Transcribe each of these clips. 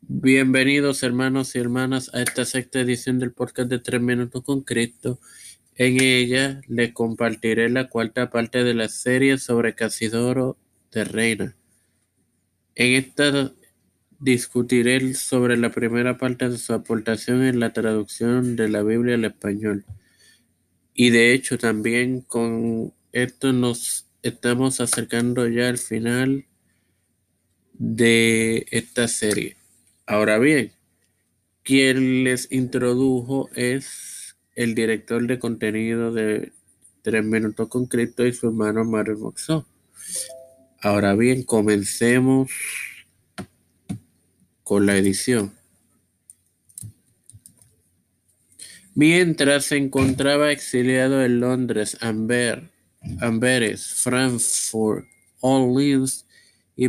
Bienvenidos hermanos y hermanas a esta sexta edición del podcast de Tres Minutos con Cristo. En ella les compartiré la cuarta parte de la serie sobre Casidoro de Reina. En esta discutiré sobre la primera parte de su aportación en la traducción de la Biblia al español. Y de hecho también con esto nos estamos acercando ya al final de esta serie. Ahora bien, quien les introdujo es el director de contenido de Tres Minutos con Cristo y su hermano Mario Moxó. Ahora bien, comencemos con la edición. Mientras se encontraba exiliado en Londres, Amber, Amberes, Frankfurt, Orleans y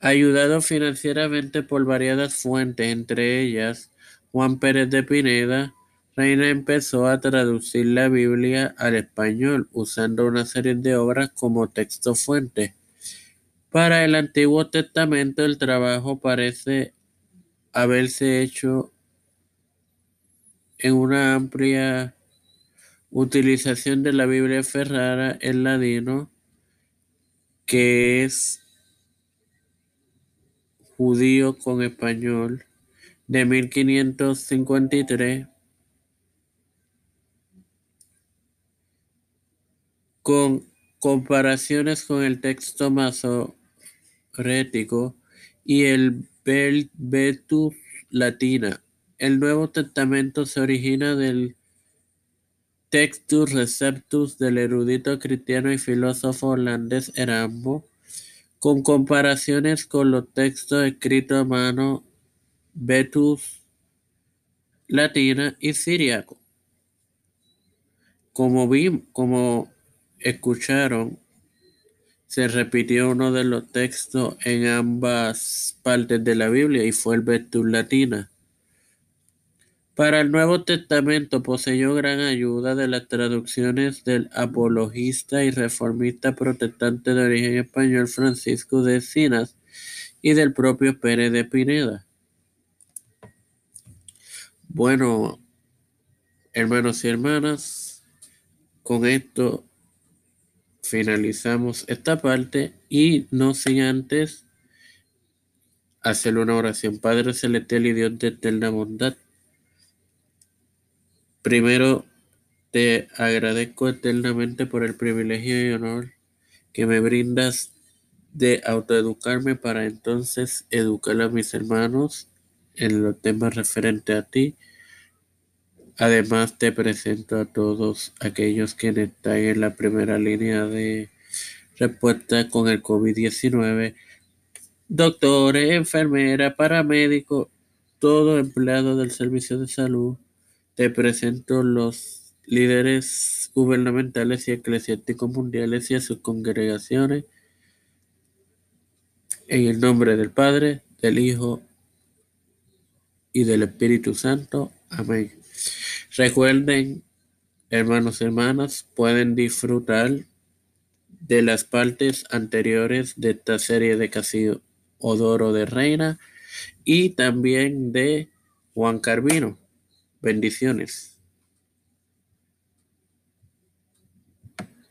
Ayudado financieramente por variadas fuentes, entre ellas Juan Pérez de Pineda, Reina empezó a traducir la Biblia al español usando una serie de obras como texto fuente. Para el Antiguo Testamento el trabajo parece haberse hecho en una amplia utilización de la Biblia Ferrara en ladino, que es judío con español, de 1553, con comparaciones con el texto masorético y el Betus Latina. El Nuevo Testamento se origina del Textus Receptus del erudito cristiano y filósofo holandés Erambo, con comparaciones con los textos escritos a mano Betus Latina y Siriaco. Como, como escucharon, se repitió uno de los textos en ambas partes de la Biblia y fue el Vestus Latina. Para el Nuevo Testamento poseyó gran ayuda de las traducciones del apologista y reformista protestante de origen español Francisco de Sinas y del propio Pérez de Pineda. Bueno, hermanos y hermanas, con esto finalizamos esta parte y no sin antes hacer una oración. Padre celestial y Dios de eterna bondad. Primero te agradezco eternamente por el privilegio y honor que me brindas de autoeducarme para entonces educar a mis hermanos en los temas referentes a ti Además, te presento a todos aquellos que están en la primera línea de respuesta con el COVID-19, doctores, enfermeras, paramédicos, todo empleado del servicio de salud. Te presento los líderes gubernamentales y eclesiásticos mundiales y a sus congregaciones. En el nombre del Padre, del Hijo y del Espíritu Santo. Amén. Recuerden, hermanos y hermanas, pueden disfrutar de las partes anteriores de esta serie de Casillo Odoro de Reina y también de Juan Carvino. Bendiciones.